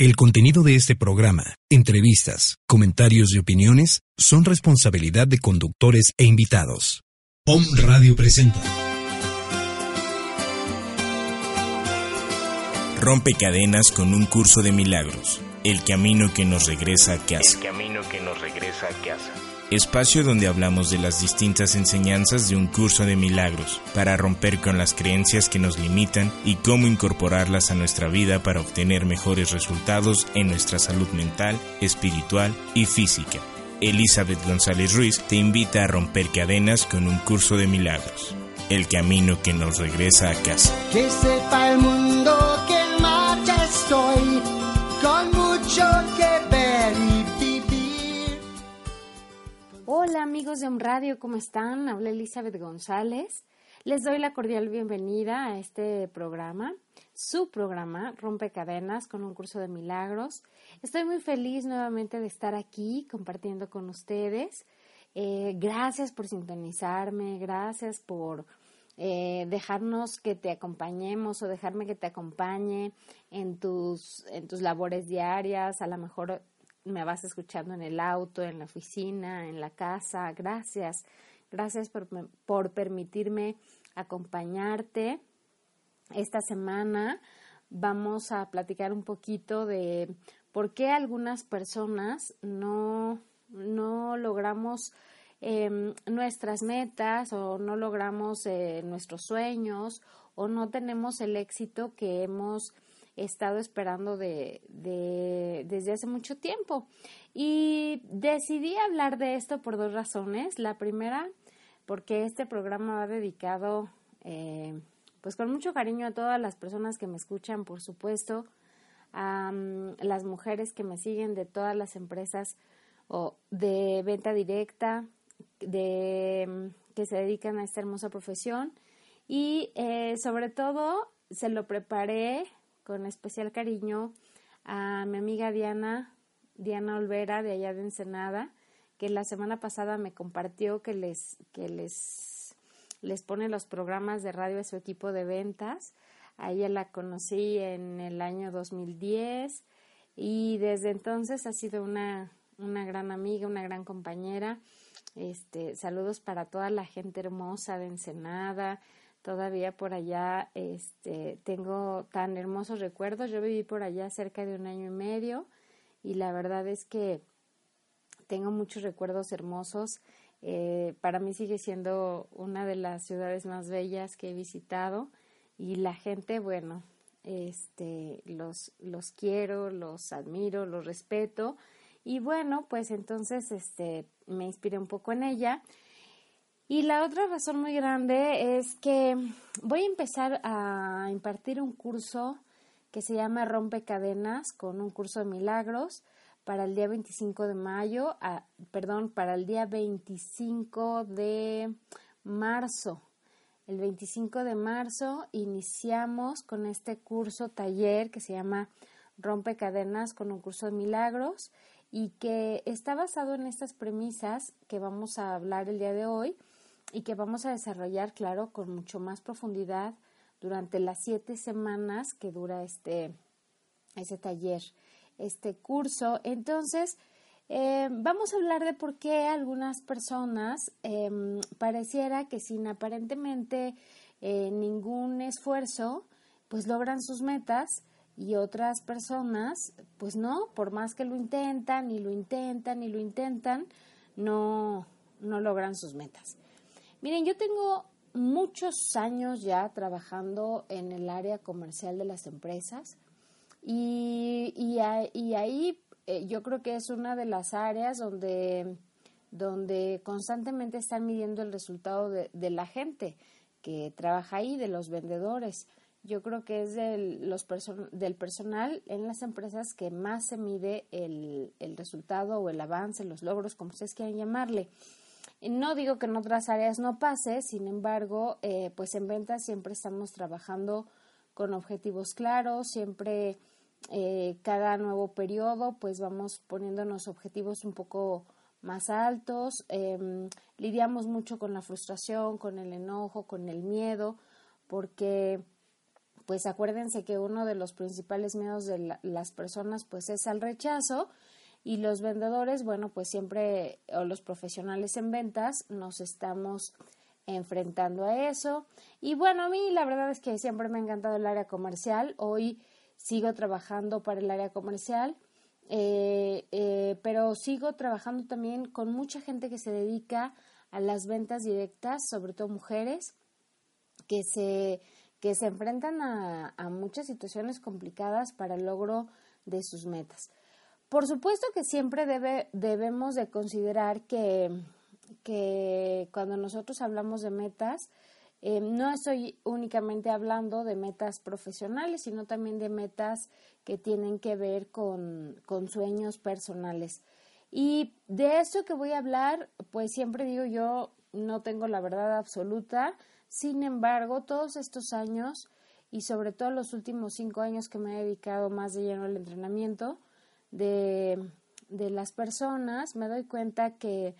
El contenido de este programa, entrevistas, comentarios y opiniones son responsabilidad de conductores e invitados. POM Radio presenta. Rompe cadenas con un curso de milagros. El camino que nos regresa a casa. El camino que nos regresa a casa. Espacio donde hablamos de las distintas enseñanzas de un curso de milagros, para romper con las creencias que nos limitan y cómo incorporarlas a nuestra vida para obtener mejores resultados en nuestra salud mental, espiritual y física. Elizabeth González Ruiz te invita a romper cadenas con un curso de milagros. El camino que nos regresa a casa. Que sepa el mundo que en marcha estoy, Hola amigos de Om Radio, ¿cómo están? Habla Elizabeth González. Les doy la cordial bienvenida a este programa, su programa Rompe Cadenas con un curso de milagros. Estoy muy feliz nuevamente de estar aquí compartiendo con ustedes. Eh, gracias por sintonizarme, gracias por eh, dejarnos que te acompañemos o dejarme que te acompañe en tus, en tus labores diarias. A lo mejor me vas escuchando en el auto, en la oficina, en la casa. Gracias. Gracias por, por permitirme acompañarte. Esta semana vamos a platicar un poquito de por qué algunas personas no, no logramos eh, nuestras metas o no logramos eh, nuestros sueños o no tenemos el éxito que hemos estado esperando de, de, desde hace mucho tiempo. Y decidí hablar de esto por dos razones. La primera, porque este programa va dedicado, eh, pues con mucho cariño a todas las personas que me escuchan, por supuesto, a um, las mujeres que me siguen de todas las empresas o de venta directa, de, mm, que se dedican a esta hermosa profesión y eh, sobre todo se lo preparé con especial cariño a mi amiga Diana, Diana Olvera de allá de Ensenada, que la semana pasada me compartió que les, que les, les pone los programas de radio a su equipo de ventas. A ella la conocí en el año 2010 y desde entonces ha sido una, una gran amiga, una gran compañera este, saludos para toda la gente hermosa de Ensenada. Todavía por allá este, tengo tan hermosos recuerdos. Yo viví por allá cerca de un año y medio y la verdad es que tengo muchos recuerdos hermosos. Eh, para mí sigue siendo una de las ciudades más bellas que he visitado y la gente, bueno, este, los, los quiero, los admiro, los respeto y bueno, pues entonces este, me inspiré un poco en ella. Y la otra razón muy grande es que voy a empezar a impartir un curso que se llama Rompe Cadenas con un curso de milagros para el día 25 de mayo, perdón, para el día 25 de marzo. El 25 de marzo iniciamos con este curso taller que se llama Rompe Cadenas con un curso de milagros y que está basado en estas premisas que vamos a hablar el día de hoy y que vamos a desarrollar, claro, con mucho más profundidad durante las siete semanas que dura este, ese taller, este curso. Entonces, eh, vamos a hablar de por qué algunas personas em, pareciera que sin aparentemente eh, ningún esfuerzo, pues logran sus metas y otras personas, pues no, por más que lo intentan y lo intentan y lo intentan, no, no logran sus metas. Miren, yo tengo muchos años ya trabajando en el área comercial de las empresas y, ahí eh, yo creo que es una de las áreas donde, donde constantemente están midiendo el resultado de, de la gente que trabaja ahí, de los vendedores yo creo que es del, los del personal en las empresas que más se mide el, el, resultado o el avance, los logros, como ustedes quieran llamarle. No digo que en otras áreas no pase, sin embargo, eh, pues en ventas siempre estamos trabajando con objetivos claros, siempre eh, cada nuevo periodo pues vamos poniéndonos objetivos un poco más altos, eh, lidiamos mucho con la frustración, con el enojo, con el miedo, porque pues acuérdense que uno de los principales miedos de las personas pues es al rechazo y los vendedores, bueno, pues siempre, o los profesionales en ventas, nos estamos enfrentando a eso. Y bueno, a mí la verdad es que siempre me ha encantado el área comercial. Hoy sigo trabajando para el área comercial, eh, eh, pero sigo trabajando también con mucha gente que se dedica a las ventas directas, sobre todo mujeres, que se, que se enfrentan a, a muchas situaciones complicadas para el logro de sus metas. Por supuesto que siempre debe, debemos de considerar que, que cuando nosotros hablamos de metas, eh, no estoy únicamente hablando de metas profesionales, sino también de metas que tienen que ver con, con sueños personales. Y de esto que voy a hablar, pues siempre digo yo, no tengo la verdad absoluta, sin embargo, todos estos años y sobre todo los últimos cinco años que me he dedicado más de lleno al entrenamiento, de, de las personas, me doy cuenta que,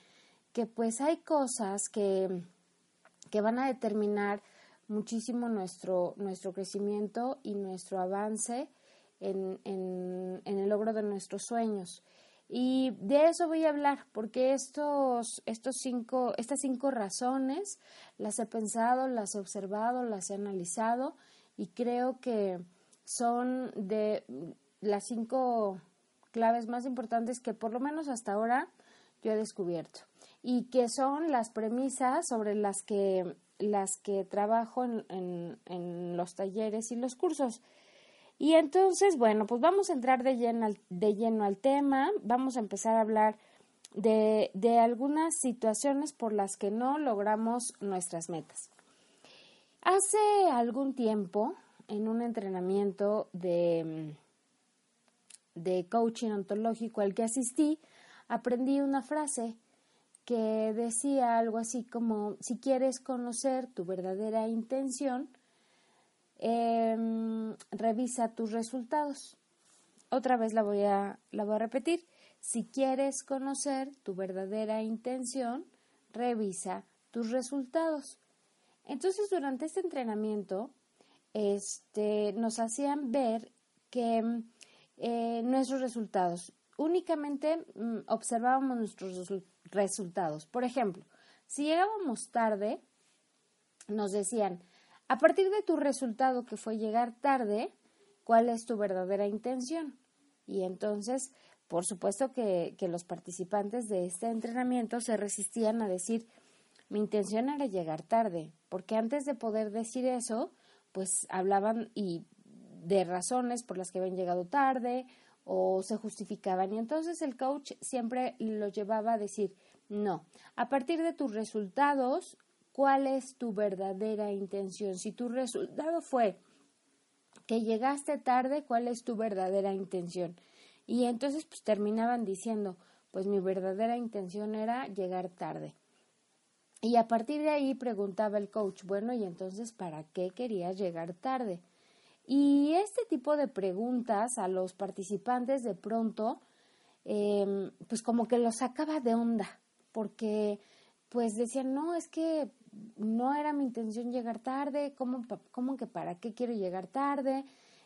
que pues hay cosas que, que van a determinar muchísimo nuestro, nuestro crecimiento y nuestro avance en, en, en, el logro de nuestros sueños. Y de eso voy a hablar, porque estos, estos cinco, estas cinco razones las he pensado, las he observado, las he analizado y creo que son de las cinco claves más importantes que por lo menos hasta ahora yo he descubierto y que son las premisas sobre las que, las que trabajo en, en, los talleres y los cursos. Y entonces, bueno, pues vamos a entrar de lleno al, de lleno al tema, vamos a empezar a hablar de, de algunas situaciones por las que no logramos nuestras metas. Hace algún tiempo, en un entrenamiento de de coaching ontológico al que asistí, aprendí una frase que decía algo así como, si quieres conocer tu verdadera intención, em, revisa tus resultados. Otra vez la voy, a, la voy a repetir. Si quieres conocer tu verdadera intención, revisa tus resultados. Entonces, durante este entrenamiento, este, nos hacían ver que eh, nuestros resultados. Únicamente mm, observábamos nuestros resultados. Por ejemplo, si llegábamos tarde, nos decían, a partir de tu resultado que fue llegar tarde, ¿cuál es tu verdadera intención? Y entonces, por supuesto que, que los participantes de este entrenamiento se resistían a decir, mi intención era llegar tarde, porque antes de poder decir eso, pues hablaban y de razones por las que habían llegado tarde o se justificaban. Y entonces el coach siempre lo llevaba a decir, no, a partir de tus resultados, ¿cuál es tu verdadera intención? Si tu resultado fue que llegaste tarde, ¿cuál es tu verdadera intención? Y entonces pues terminaban diciendo, pues mi verdadera intención era llegar tarde. Y a partir de ahí preguntaba el coach, bueno, y entonces, ¿para qué querías llegar tarde? Y este tipo de preguntas a los participantes de pronto, em, pues como que los sacaba de onda, porque pues decían, no, es que no era mi intención llegar tarde, ¿cómo, cómo que para qué quiero llegar tarde?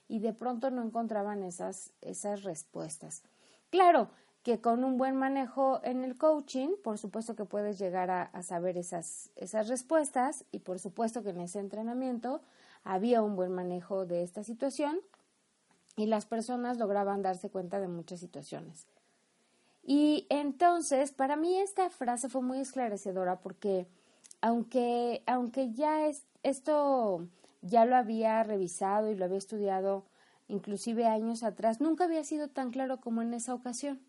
Y de pronto no encontraban esas, esas respuestas. Claro que con un buen manejo en el coaching, por supuesto que puedes llegar a, a saber esas, esas respuestas y por supuesto que en ese entrenamiento había un buen manejo de esta situación y las personas lograban darse cuenta de muchas situaciones. Y entonces, para mí esta frase fue muy esclarecedora porque aunque, aunque ya es, esto ya lo había revisado y lo había estudiado inclusive años atrás, nunca había sido tan claro como en esa ocasión.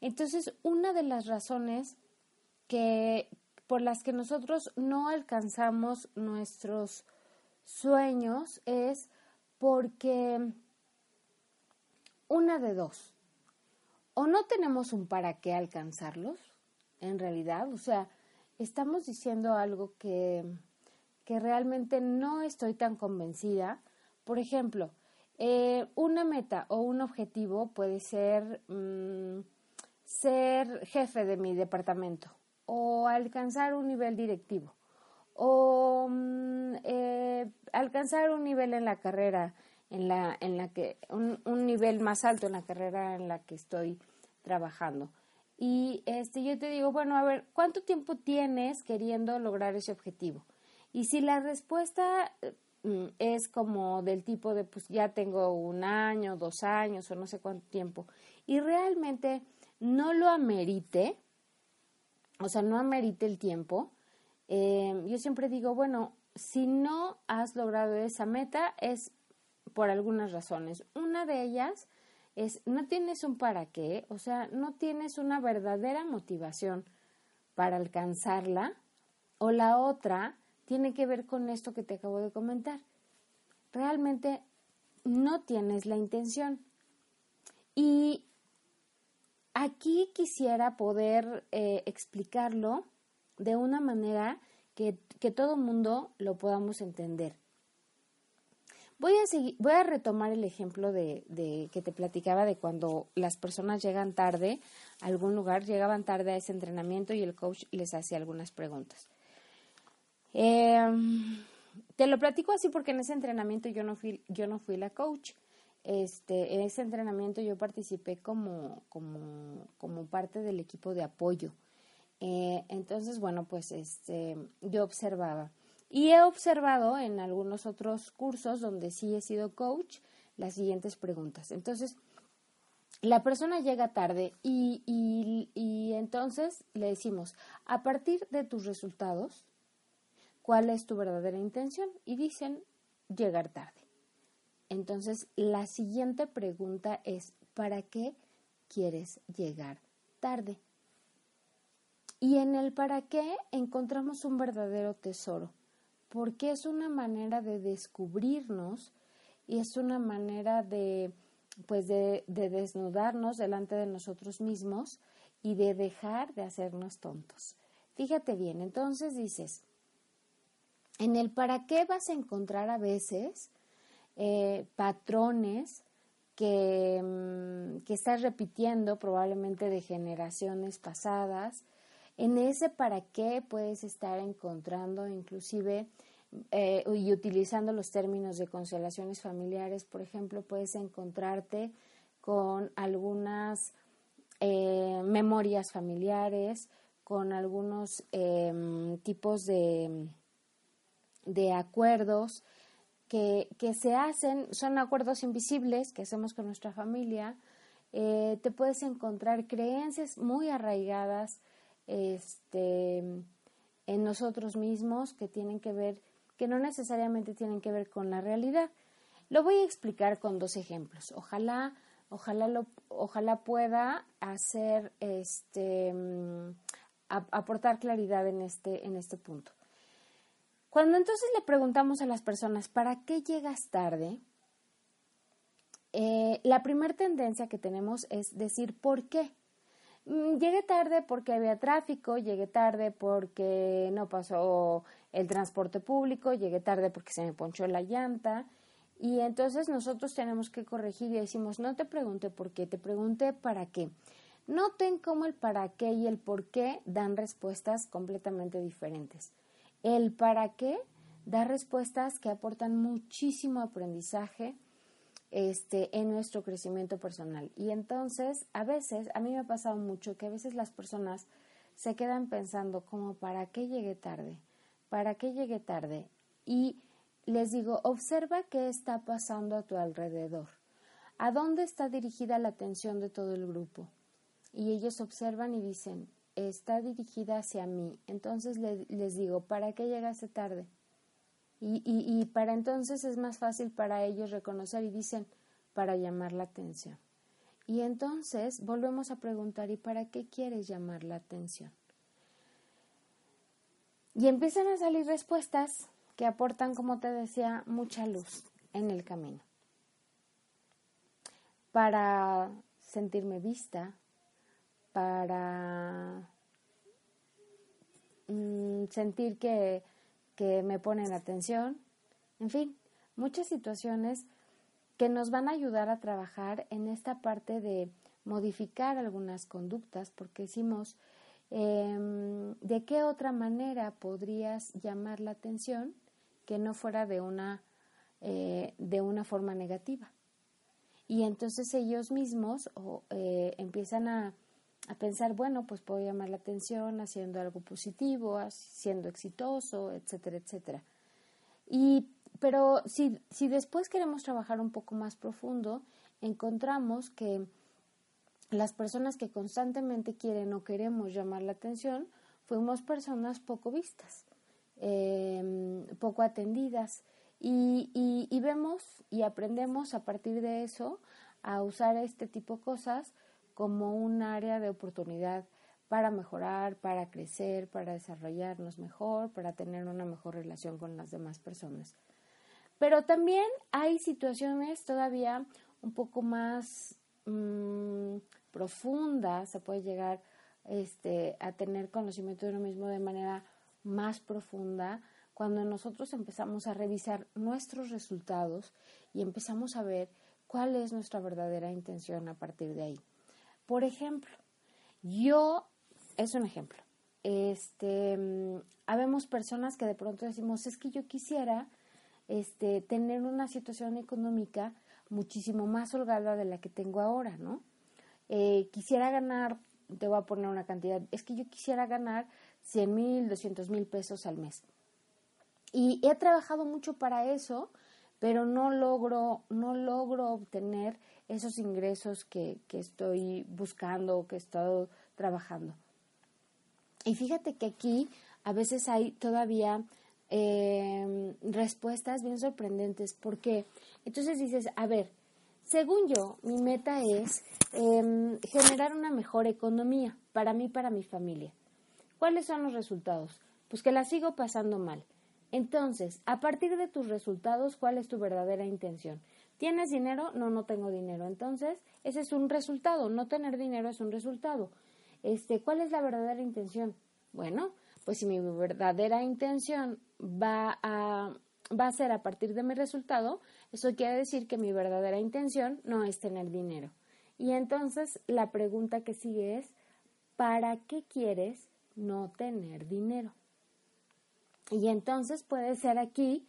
Entonces, una de las razones que por las que nosotros no alcanzamos nuestros sueños es porque una de dos, o no tenemos un para qué alcanzarlos, en realidad, o sea, estamos diciendo algo que, que realmente no estoy tan convencida. Por ejemplo, eh, una meta o un objetivo puede ser mm, ser jefe de mi departamento o alcanzar un nivel directivo o mm, eh, alcanzar un nivel en la carrera en la en la que un, un, nivel más alto en la carrera en la que estoy trabajando. Y este yo te digo bueno a ver cuánto tiempo tienes queriendo lograr ese objetivo y si la respuesta mm, es como del tipo de pues ya tengo un año dos años o no sé cuánto tiempo y realmente no lo amerite o sea no amerite el tiempo eh, yo siempre digo, bueno, si no has logrado esa meta es por algunas razones. Una de ellas es no tienes un para qué, o sea, no tienes una verdadera motivación para alcanzarla, o la otra tiene que ver con esto que te acabo de comentar. Realmente no tienes la intención. Y aquí quisiera poder eh, explicarlo de una manera que, que todo mundo lo podamos entender. Voy a, seguir, voy a retomar el ejemplo de, de, que te platicaba de cuando las personas llegan tarde a algún lugar, llegaban tarde a ese entrenamiento y el coach les hacía algunas preguntas. Em, te lo platico así porque en ese entrenamiento yo no fui, yo no fui la coach. Este, en ese entrenamiento yo participé como, como, como parte del equipo de apoyo. Eh, entonces, bueno, pues este, yo observaba. Y he observado en algunos otros cursos donde sí he sido coach las siguientes preguntas. Entonces, la persona llega tarde y, y, y entonces le decimos, a partir de tus resultados, ¿cuál es tu verdadera intención? Y dicen, llegar tarde. Entonces, la siguiente pregunta es, ¿para qué quieres llegar tarde? Y en el para qué encontramos un verdadero tesoro, porque es una manera de descubrirnos y es una manera de, pues de, de desnudarnos delante de nosotros mismos y de dejar de hacernos tontos. Fíjate bien, entonces dices, en el para qué vas a encontrar a veces eh, patrones que, mm, que estás repitiendo probablemente de generaciones pasadas, en ese para qué puedes estar encontrando inclusive eh, y utilizando los términos de constelaciones familiares, por ejemplo, puedes encontrarte con algunas eh, memorias familiares, con algunos em, tipos de, de acuerdos que, que, se hacen, son acuerdos invisibles que hacemos con nuestra familia. Eh, te puedes encontrar creencias muy arraigadas este, en nosotros mismos que tienen que ver, que no necesariamente tienen que ver con la realidad. Lo voy a explicar con dos ejemplos. Ojalá, ojalá, ojalá pueda hacer, este, mm, aportar claridad en este, en este punto. Cuando entonces le preguntamos a las personas, ¿para qué llegas tarde? Eh, la primera tendencia que tenemos es decir, ¿por qué? Mm, llegué tarde porque había tráfico, llegué tarde porque no pasó el transporte público, llegué tarde porque se me ponchó la llanta. Y entonces nosotros tenemos que corregir y decimos, no te pregunté por qué, te pregunté para qué. Noten cómo el para qué y el por qué dan respuestas completamente diferentes. El para qué da respuestas que aportan muchísimo aprendizaje, este, en nuestro crecimiento personal. Y entonces, a veces, a mí me ha pasado mucho que a veces las personas se quedan pensando como, ¿para qué llegué tarde? ¿Para qué llegué tarde? Y les digo, observa qué está pasando a tu alrededor. ¿A dónde está dirigida la atención de todo el grupo? Y ellos observan y dicen, está dirigida hacia mí. Entonces les digo, ¿para qué llegaste tarde? Y, y, para entonces es más fácil para ellos reconocer y dicen, para llamar la atención. Y entonces volvemos a preguntar, ¿y para qué quieres llamar la atención? Y empiezan a salir respuestas que aportan, como te decía, mucha luz en el camino. Para sentirme vista, para mm, sentir que que me ponen atención, en fin, muchas situaciones que nos van a ayudar a trabajar en esta parte de modificar algunas conductas, porque decimos, em, ¿de qué otra manera podrías llamar la atención que no fuera de una, eh, de una forma negativa? Y entonces ellos mismos eh, empiezan a, a pensar, bueno, pues puedo llamar la atención haciendo algo positivo, siendo exitoso, etcétera, etcétera. Y, pero si, si después queremos trabajar un poco más profundo, encontramos que las personas que constantemente quieren o queremos llamar la atención, fuimos personas poco vistas, em, poco atendidas. Y, y, y, vemos y aprendemos a partir de eso a usar este tipo de cosas como un área de oportunidad para mejorar, para crecer, para desarrollarnos mejor, para tener una mejor relación con las demás personas. Pero también hay situaciones todavía un poco más mmm, profundas, se puede llegar este, a tener conocimiento de uno mismo de manera más profunda cuando nosotros empezamos a revisar nuestros resultados y empezamos a ver cuál es nuestra verdadera intención a partir de ahí. Por ejemplo, yo, es un ejemplo, este, mm, habemos personas que de pronto decimos, es que yo quisiera este, tener una situación económica muchísimo más holgada de la que tengo ahora, ¿no? Eh, quisiera ganar, te voy a poner una cantidad, es que yo quisiera ganar 100 mil, 200 mil pesos al mes. Y he trabajado mucho para eso, pero no logro, no logro obtener esos ingresos que, que estoy buscando o que he estado trabajando. Y fíjate que aquí a veces hay todavía eh, respuestas bien sorprendentes, porque entonces dices, a ver, según yo, mi meta es em, generar una mejor economía para mí, para mi familia. ¿Cuáles son los resultados? Pues que la sigo pasando mal. Entonces, a partir de tus resultados, ¿cuál es tu verdadera intención? ¿Tienes dinero? No, no tengo dinero. Entonces, ese es un resultado. No tener dinero es un resultado. Este, ¿cuál es la verdadera intención? Bueno, pues si mi verdadera intención va a, va a ser a partir de mi resultado, eso quiere decir que mi verdadera intención no es tener dinero. Y entonces la pregunta que sigue es, ¿para qué quieres no tener dinero? Y entonces puede ser aquí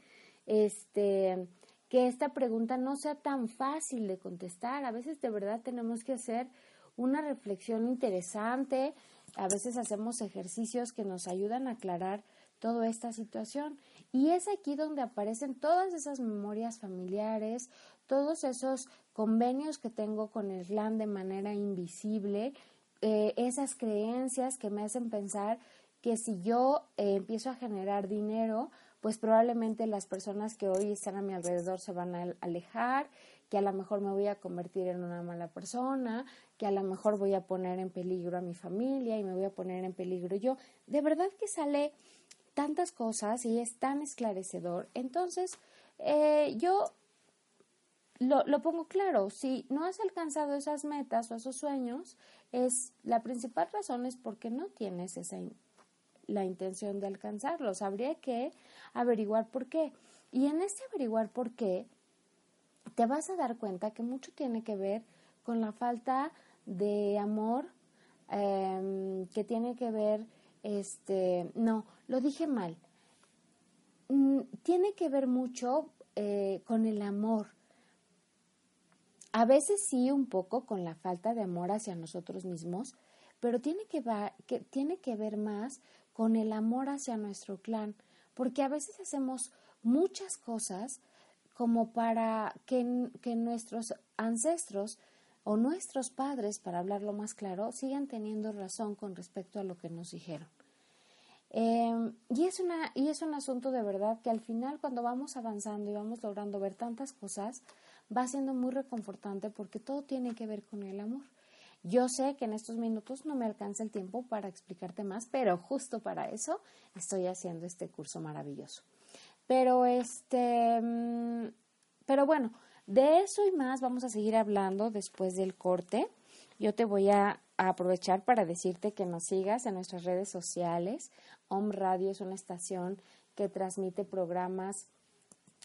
este, que esta pregunta no sea tan fácil de contestar. A veces de verdad tenemos que hacer una reflexión interesante, a veces hacemos ejercicios que nos ayudan a aclarar toda esta situación. Y es aquí donde aparecen todas esas memorias familiares, todos esos convenios que tengo con el clan de manera invisible, eh, esas creencias que me hacen pensar que si yo eh, empiezo a generar dinero, pues probablemente las personas que hoy están a mi alrededor se van a alejar, que a lo mejor me voy a convertir en una mala persona, que a lo mejor voy a poner en peligro a mi familia y me voy a poner en peligro yo. De verdad que sale tantas cosas y es tan esclarecedor. Entonces, eh, yo lo, lo, pongo claro, si no has alcanzado esas metas o esos sueños, es la principal razón es porque no tienes esa la intención de alcanzarlos. Habría que averiguar por qué. Y en este averiguar por qué, te vas a dar cuenta que mucho tiene que ver con la falta de amor, eh, que tiene que ver, este, no, lo dije mal, mm, tiene que ver mucho eh, con el amor. A veces sí un poco con la falta de amor hacia nosotros mismos, pero tiene que, que, tiene que ver más con el amor hacia nuestro clan, porque a veces hacemos muchas cosas como para que, que nuestros ancestros o nuestros padres, para hablarlo más claro, sigan teniendo razón con respecto a lo que nos dijeron. Em, y, es una, y es un asunto de verdad que al final cuando vamos avanzando y vamos logrando ver tantas cosas, va siendo muy reconfortante porque todo tiene que ver con el amor. Yo sé que en estos minutos no me alcanza el tiempo para explicarte más, pero justo para eso estoy haciendo este curso maravilloso. Pero este, mm, pero bueno, de eso y más vamos a seguir hablando después del corte. Yo te voy a, aprovechar para decirte que nos sigas en nuestras redes sociales. Om Radio es una estación que transmite programas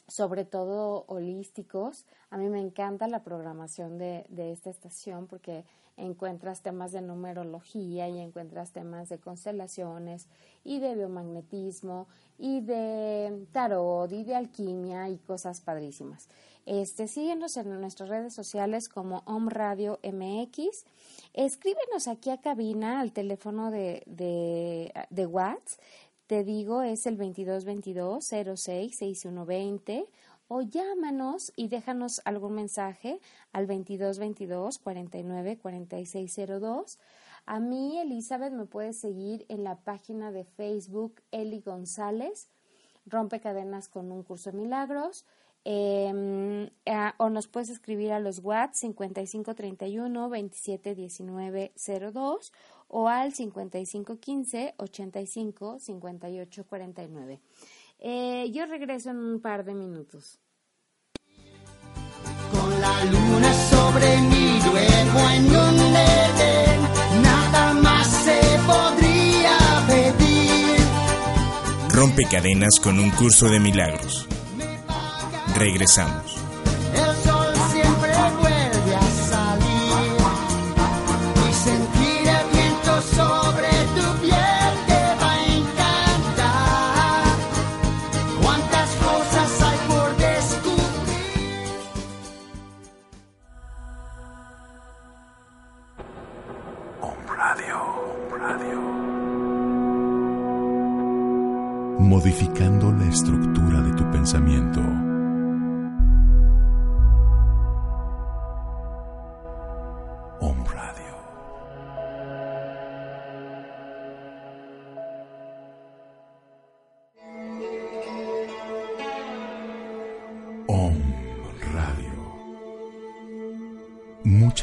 sobre todo holísticos. A mí me encanta la programación de, de, esta estación porque encuentras temas de numerología y encuentras temas de constelaciones y de biomagnetismo y de tarot y de alquimia y cosas padrísimas. Este, síguenos en nuestras redes sociales como Om Radio MX. Escríbenos aquí a cabina al teléfono de, de, de te digo, es el 2222 06 6120 o llámanos y déjanos algún mensaje al 2222 49 4602. A mí, Elizabeth, me puedes seguir en la página de Facebook Eli González, Rompe Cadenas con un curso de milagros. Eh, o nos puedes escribir a los WhatsApp 5531 271902 o al 5515 85 58 49. Eh, yo regreso en un par de minutos. Con la luna sobre mi duermo en un Edén, nada más se podría pedir. Rompe cadenas con un curso de milagros. Regresamos.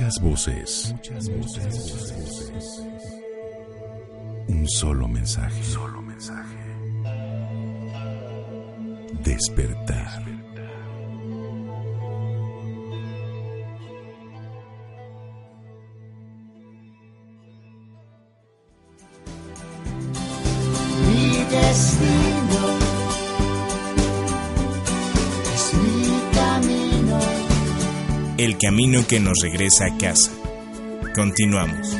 Muchas voces. Muchas voces. Un solo mensaje. Solo mensaje. Despertar. Camino que nos regresa a casa. Continuamos.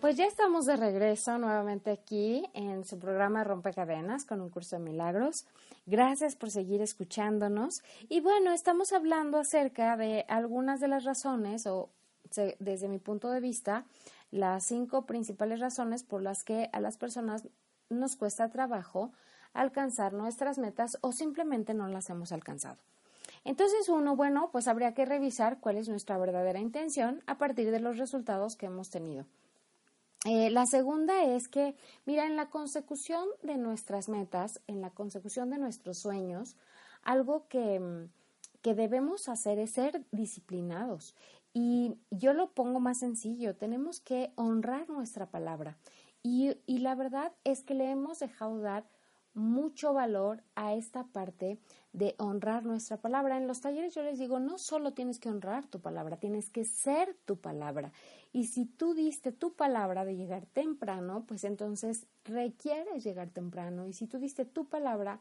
Pues ya estamos de regreso nuevamente aquí en su programa Rompecadenas con un curso de milagros. Gracias por seguir escuchándonos. Y bueno, estamos hablando acerca de algunas de las razones, o desde mi punto de vista, las cinco principales razones por las que a las personas nos cuesta trabajo alcanzar nuestras metas o simplemente no las hemos alcanzado. Entonces, uno, bueno, pues habría que revisar cuál es nuestra verdadera intención a partir de los resultados que hemos tenido. Eh, la segunda es que, mira, en la consecución de nuestras metas, en la consecución de nuestros sueños, algo que, mm, que debemos hacer es ser disciplinados. Y yo lo pongo más sencillo, tenemos que honrar nuestra palabra. Y, la verdad es que le hemos dejado dar mucho valor a esta parte de honrar nuestra palabra. En los talleres yo les digo, no solo tienes que honrar tu palabra, tienes que ser tu palabra. Y si tú diste tu palabra de llegar temprano, pues entonces requieres llegar temprano. Y si tú diste tu palabra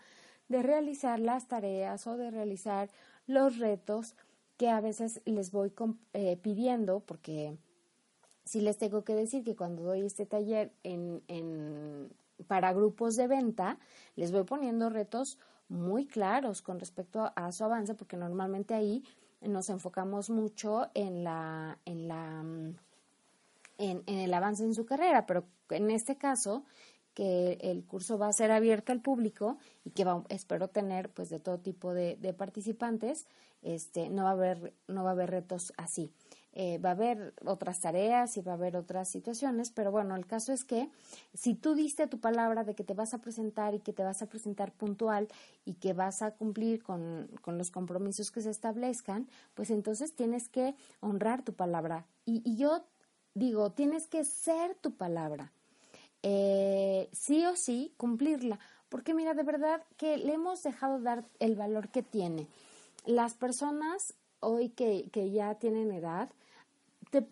de realizar las tareas o de realizar los retos que a veces les voy eh, pidiendo, porque sí les tengo que decir que cuando doy este taller en, en- para grupos de venta, les voy poniendo retos muy claros con respecto a, a su avance, porque normalmente ahí nos enfocamos mucho en la, en la en, en el avance en su carrera, pero en este caso que el curso va a ser abierto al público y que va- espero tener pues de todo tipo de, de participantes, este, no va a haber, no va a haber retos así. Eh, va a haber otras tareas y va a haber otras situaciones, pero bueno, el caso es que si tú diste tu palabra de que te vas a presentar y que te vas a presentar puntual y que vas a cumplir con, con los compromisos que se establezcan, pues entonces tienes que honrar tu palabra. Y, y yo digo, tienes que ser tu palabra. Eh, sí o sí cumplirla. Porque mira, de verdad que le hemos dejado dar el valor que tiene. Las personas hoy que, que ya tienen edad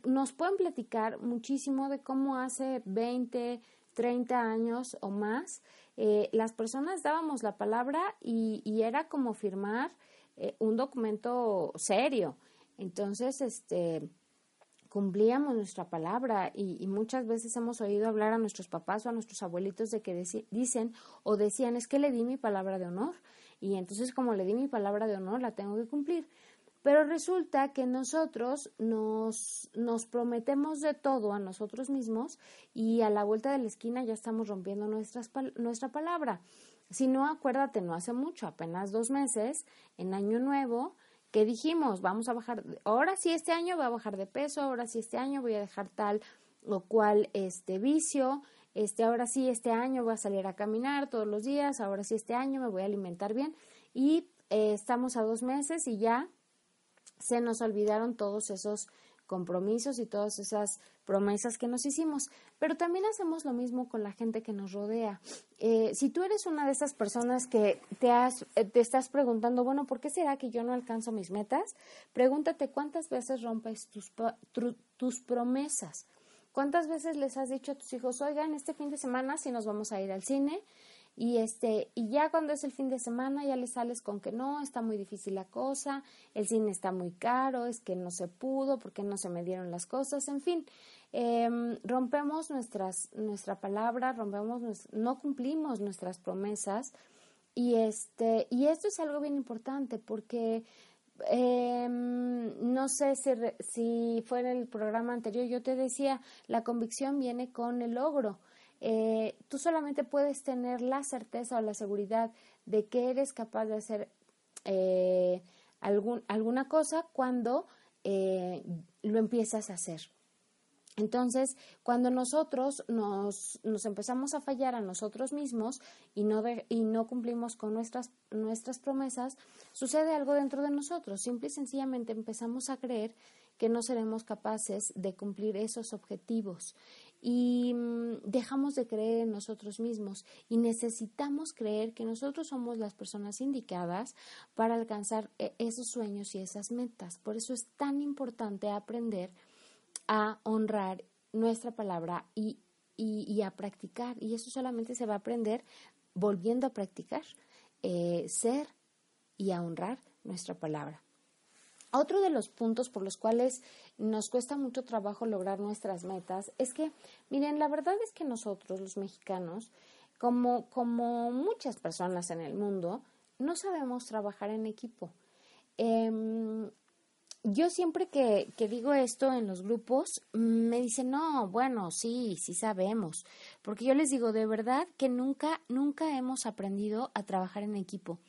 nos pueden platicar muchísimo de cómo hace 20, 30 años o más, eh, las personas dábamos la palabra y, era como firmar eh, un documento serio. Entonces, este, cumplíamos nuestra palabra y, muchas veces hemos oído hablar a nuestros papás o a nuestros abuelitos de que dicen o decían es que le di mi palabra de honor y entonces como le di mi palabra de honor la tengo que cumplir. Pero resulta que nosotros nos, nos prometemos de todo a nosotros mismos y a la vuelta de la esquina ya estamos rompiendo nuestras, nuestra palabra. Si no, acuérdate, no hace mucho, apenas dos meses, en Año Nuevo, que dijimos, vamos a bajar, ahora sí este año voy a bajar de peso, ahora sí este año voy a dejar tal o cual este vicio, este ahora sí este año voy a salir a caminar todos los días, ahora sí este año me voy a alimentar bien y eh, estamos a dos meses y ya se nos olvidaron todos esos compromisos y todas esas promesas que nos hicimos. Pero también hacemos lo mismo con la gente que nos rodea. Eh, si tú eres una de esas personas que te, has, eh, estás preguntando, bueno, ¿por qué será que yo no alcanzo mis metas? Pregúntate cuántas veces rompes tus, tus promesas. ¿Cuántas veces les has dicho a tus hijos, oigan, este fin de semana si nos vamos a ir al cine? Y este y ya cuando es el fin de semana ya le sales con que no está muy difícil la cosa el cine está muy caro es que no se pudo porque no se me dieron las cosas en fin. Em, rompemos nuestras nuestra palabra rompemos no cumplimos nuestras promesas y este y esto es algo bien importante porque em, no sé si, si fue en el programa anterior yo te decía la convicción viene con el logro eh, tú solamente puedes tener la certeza o la seguridad de que eres capaz de hacer eh, algún, alguna cosa cuando eh, lo empiezas a hacer. Entonces, cuando nosotros nos, nos, empezamos a fallar a nosotros mismos y no, y no cumplimos con nuestras, nuestras promesas, sucede algo dentro de nosotros. Simple y sencillamente empezamos a creer que no seremos capaces de cumplir esos objetivos y mm, dejamos de creer en nosotros mismos y necesitamos creer que nosotros somos las personas indicadas para alcanzar eh, esos sueños y esas metas. Por eso es tan importante aprender a honrar nuestra palabra y, y, a practicar. Y eso solamente se va a aprender volviendo a practicar, eh, ser y a honrar nuestra palabra. Otro de los puntos por los cuales nos cuesta mucho trabajo lograr nuestras metas es que, miren, la verdad es que nosotros, los mexicanos, como, como muchas personas en el mundo, no sabemos trabajar en equipo. Em, yo siempre que, que, digo esto en los grupos, me dicen, no, bueno, sí, sí sabemos. Porque yo les digo, de verdad que nunca, nunca hemos aprendido a trabajar en equipo.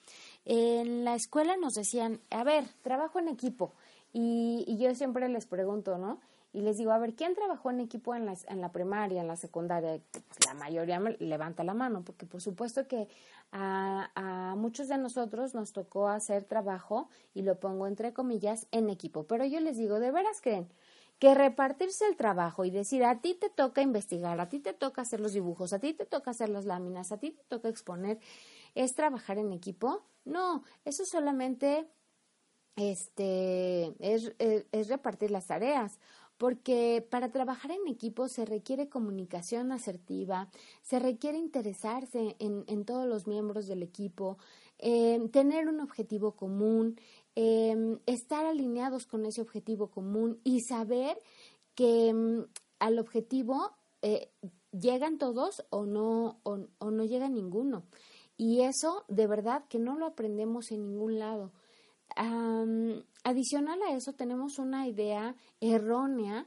En la escuela nos decían, a ver, trabajo en equipo. Y, y yo siempre les pregunto, ¿no? Y les digo, a ver, ¿quién trabajó en equipo en la, en la primaria, en la secundaria? La mayoría me levanta la mano, porque por supuesto que a, a, muchos de nosotros nos tocó hacer trabajo, y lo pongo entre comillas, en equipo. Pero yo les digo, ¿de veras creen que repartirse el trabajo y decir, a ti te toca investigar, a ti te toca hacer los dibujos, a ti te toca hacer las láminas, a ti te toca exponer, es trabajar en equipo? No, eso solamente este, es, repartir las tareas, porque para trabajar en equipo se requiere comunicación asertiva, se requiere interesarse en, todos los miembros del equipo, eh, tener un objetivo común, eh, estar alineados con ese objetivo común y saber que mm, al objetivo eh, llegan todos o no, o no llega ninguno. Y eso de verdad que no lo aprendemos en ningún lado. adicional a eso tenemos una idea errónea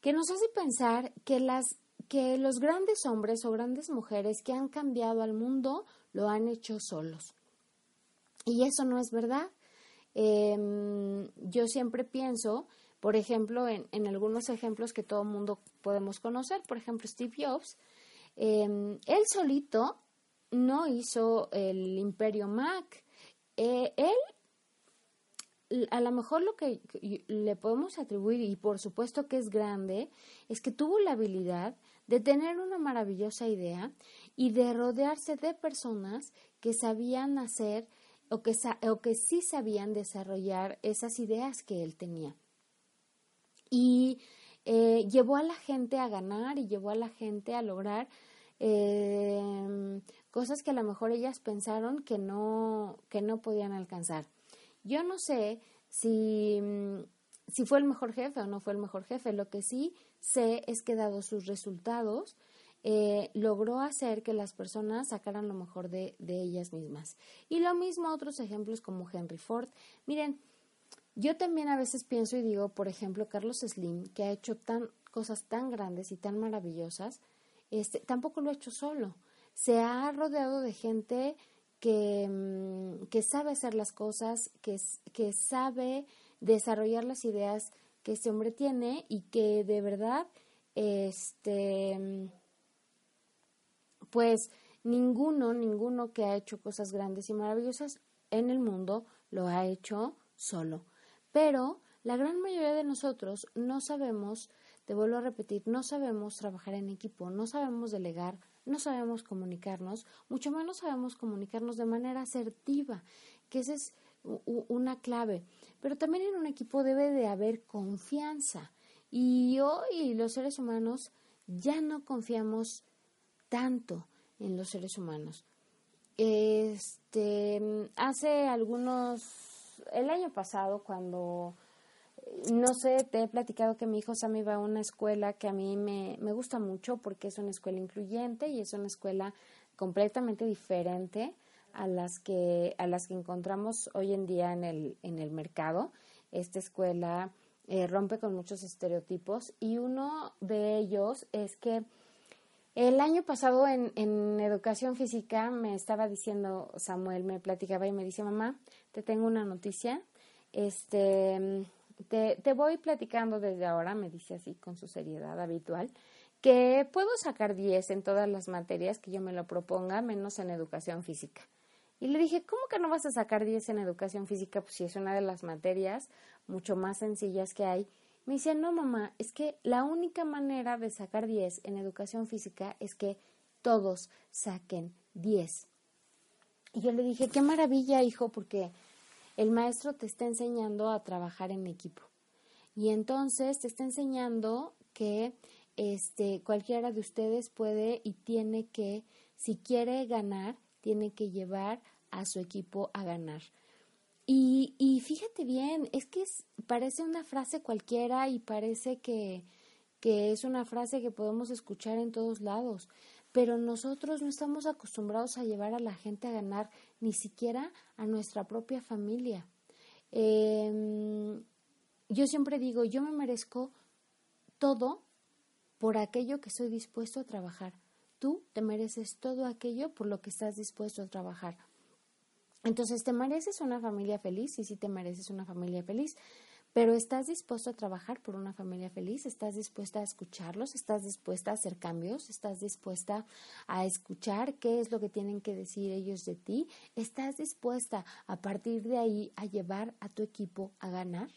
que nos hace pensar que, las, que los grandes hombres o grandes mujeres que han cambiado al mundo lo han hecho solos. Y eso no es verdad. Em, yo siempre pienso, por ejemplo, en, en, algunos ejemplos que todo el mundo podemos conocer, por ejemplo, Steve Jobs, em, él solito no hizo el imperio Mac. Eh, él, a lo mejor lo que le podemos atribuir, y por supuesto que es grande, es que tuvo la habilidad de tener una maravillosa idea y de rodearse de personas que sabían hacer o que, o que sí sabían desarrollar esas ideas que él tenía. y eh, llevó a la gente a ganar y llevó a la gente a lograr eh, cosas que a lo mejor ellas pensaron que no, que no podían alcanzar. Yo no sé si, si fue el mejor jefe o no fue el mejor jefe, lo que sí sé es que dado sus resultados, eh, logró hacer que las personas sacaran lo mejor de, de, ellas mismas. Y lo mismo otros ejemplos como Henry Ford. Miren, yo también a veces pienso y digo, por ejemplo, Carlos Slim, que ha hecho tan, cosas tan grandes y tan maravillosas, este, tampoco lo ha hecho solo. Se ha rodeado de gente que, mm, que sabe hacer las cosas, que, que sabe desarrollar las ideas que este hombre tiene y que de verdad, este, pues ninguno, ninguno que ha hecho cosas grandes y maravillosas en el mundo lo ha hecho solo. Pero la gran mayoría de nosotros no sabemos, te vuelvo a repetir, no sabemos trabajar en equipo, no sabemos delegar, no sabemos comunicarnos, mucho menos sabemos comunicarnos de manera asertiva, que esa es una clave. Pero también en un equipo debe de haber confianza. Y hoy los seres humanos ya no confiamos tanto en los seres humanos. Este, hace algunos, el año pasado, cuando, no sé, te he platicado que mi hijo Sammy va a una escuela que a mí me, me gusta mucho porque es una escuela incluyente y es una escuela completamente diferente a las que a las que encontramos hoy en día en el en el mercado. Esta escuela eh, rompe con muchos estereotipos y uno de ellos es que el año pasado en, en educación física me estaba diciendo Samuel me platicaba y me dice mamá te tengo una noticia. Este te, te voy platicando desde ahora me dice así con su seriedad habitual que puedo sacar 10 en todas las materias que yo me lo proponga menos en educación física y le dije, ¿cómo que no vas a sacar 10 en educación física? Pues si es una de las materias mucho más sencillas que hay. Me dice, no, mamá, es que la única manera de sacar 10 en educación física es que todos saquen 10. Y yo le dije, qué maravilla, hijo, porque el maestro te está enseñando a trabajar en equipo. Y entonces te está enseñando que este, cualquiera de ustedes puede y tiene que, si quiere ganar, tiene que llevar a su equipo a ganar. Y, y fíjate bien, es que parece una frase cualquiera y parece que, que es una frase que podemos escuchar en todos lados, pero nosotros no estamos acostumbrados a llevar a la gente a ganar, ni siquiera a nuestra propia familia. Em, yo siempre digo, yo me merezco todo por aquello que estoy dispuesto a trabajar. Tú te mereces todo aquello por lo que estás dispuesto a trabajar. Entonces, ¿te mereces una familia feliz? Sí, sí, te mereces una familia feliz. Pero ¿estás dispuesto a trabajar por una familia feliz? ¿Estás dispuesta a escucharlos? ¿Estás dispuesta a hacer cambios? ¿Estás dispuesta a escuchar qué es lo que tienen que decir ellos de ti? ¿Estás dispuesta a partir de ahí a llevar a tu equipo a ganar?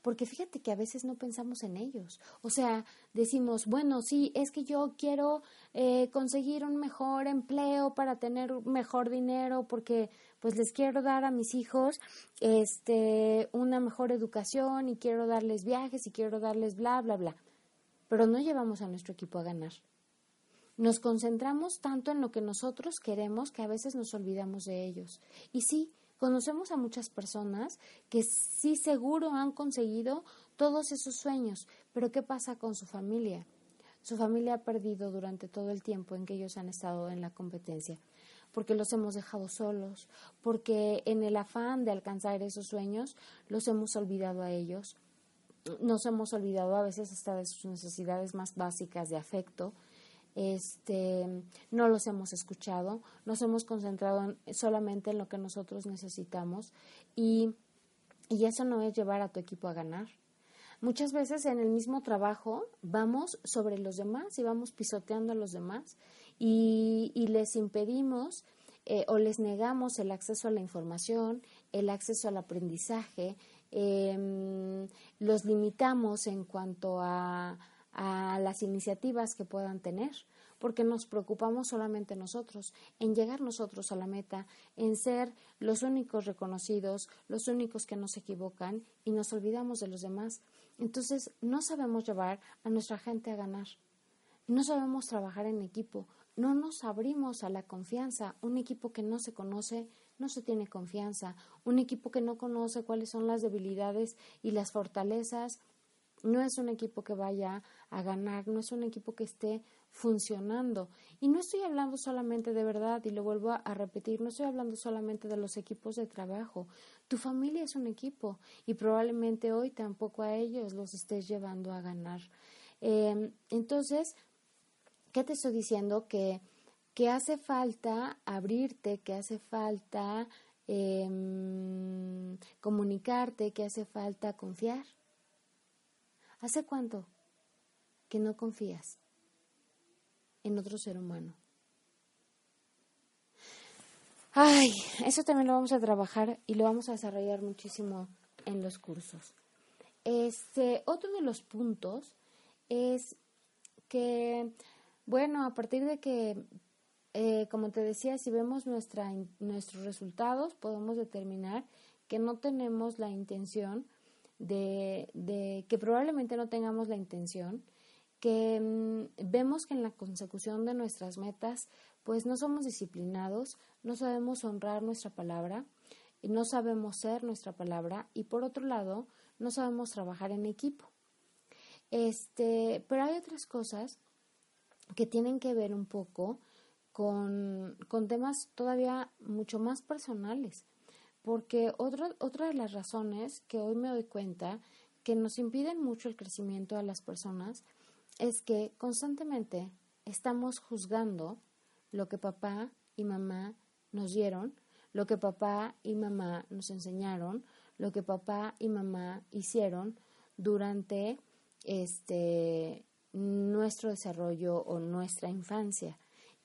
Porque fíjate que a veces no pensamos en ellos. O sea, decimos, bueno, sí, es que yo quiero eh, conseguir un mejor empleo para tener mejor dinero porque pues les quiero dar a mis hijos este una mejor educación y quiero darles viajes y quiero darles bla bla bla. Pero no llevamos a nuestro equipo a ganar. Nos concentramos tanto en lo que nosotros queremos que a veces nos olvidamos de ellos. Y sí, Conocemos a muchas personas que sí seguro han conseguido todos esos sueños, pero ¿qué pasa con su familia? Su familia ha perdido durante todo el tiempo en que ellos han estado en la competencia, porque los hemos dejado solos, porque en el afán de alcanzar esos sueños los hemos olvidado a ellos, nos hemos olvidado a veces hasta de sus necesidades más básicas de afecto, este, no los hemos escuchado, nos hemos concentrado solamente en lo que nosotros necesitamos y, y eso no es llevar a tu equipo a ganar. Muchas veces en el mismo trabajo vamos sobre los demás y vamos pisoteando a los demás y, y les impedimos eh, o les negamos el acceso a la información, el acceso al aprendizaje, eh, los limitamos en cuanto a, a las iniciativas que puedan tener. porque nos preocupamos solamente nosotros, en llegar nosotros a la meta, en ser los únicos reconocidos, los únicos que no se equivocan y nos olvidamos de los demás. Entonces, no sabemos llevar a nuestra gente a ganar. No sabemos trabajar en equipo, no nos abrimos a la confianza. Un equipo que no se conoce no se tiene confianza. Un equipo que no conoce cuáles son las debilidades y las fortalezas no es un equipo que vaya a ganar, no es un equipo que esté funcionando. Y no estoy hablando solamente de verdad, y lo vuelvo a repetir, no estoy hablando solamente de los equipos de trabajo. Tu familia es un equipo y probablemente hoy tampoco a ellos los estés llevando a ganar. Eh, entonces, ¿Qué te estoy diciendo? Que, que hace falta abrirte, que hace falta em, comunicarte, que hace falta confiar. ¿Hace cuánto que no confías en otro ser humano? Ay, eso también lo vamos a trabajar y lo vamos a desarrollar muchísimo en los cursos. Este, otro de los puntos es que bueno, a partir de que, eh, como te decía, si vemos nuestra, nuestros resultados, podemos determinar que no tenemos la intención de, de que probablemente no tengamos la intención, que mm, vemos que en la consecución de nuestras metas, pues no somos disciplinados, no sabemos honrar nuestra palabra, no sabemos ser nuestra palabra y por otro lado, no sabemos trabajar en equipo. Este, pero hay otras cosas que tienen que ver un poco con, temas todavía mucho más personales. Porque otra, otra de las razones que hoy me doy cuenta que nos impiden mucho el crecimiento a las personas es que constantemente estamos juzgando lo que papá y mamá nos dieron, lo que papá y mamá nos enseñaron, lo que papá y mamá hicieron durante este nuestro desarrollo o nuestra infancia.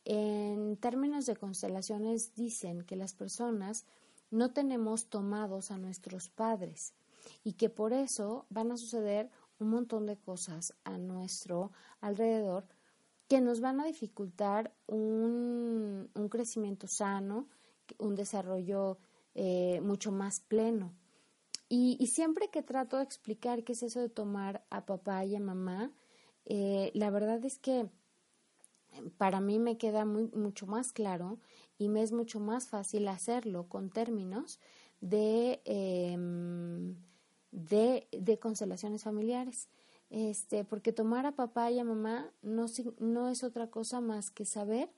En términos de constelaciones dicen que las personas no tenemos tomados a nuestros padres y que por eso van a suceder un montón de cosas a nuestro alrededor que nos van a dificultar un, crecimiento sano, un desarrollo eh, mucho más pleno. Y, y, siempre que trato de explicar qué es eso de tomar a papá y a mamá, eh, la verdad es que para mí me queda mucho más claro y me es mucho más fácil hacerlo con términos de, em, de, familiares. Este, porque tomar a papá y a mamá no, no es otra cosa más que saber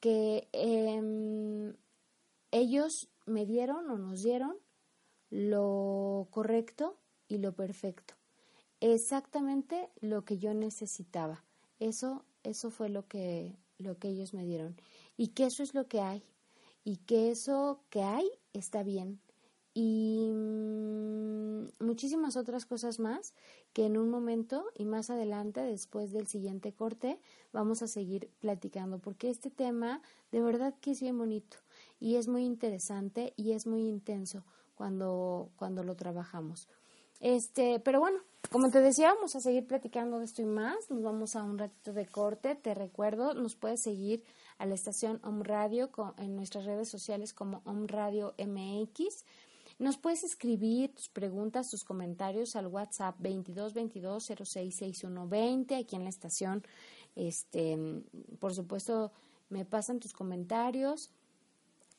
que em, ellos me dieron o nos dieron lo correcto y lo perfecto exactamente lo que yo necesitaba. Eso, eso fue lo que, lo que ellos me dieron. Y que eso es lo que hay. Y que eso que hay está bien. Y mm, muchísimas otras cosas más que en un momento y más adelante, después del siguiente corte, vamos a seguir platicando. Porque este tema de verdad que es bien bonito y es muy interesante y es muy intenso cuando, cuando lo trabajamos. Este, pero bueno, como te decía, vamos a seguir platicando de esto y más. Nos vamos a un ratito de corte. Te recuerdo, nos puedes seguir a la estación Om Radio en nuestras redes sociales como Om Radio MX. Nos puedes escribir tus preguntas, tus comentarios al WhatsApp 2222 066120 aquí en la estación. Este, por supuesto, me pasan tus comentarios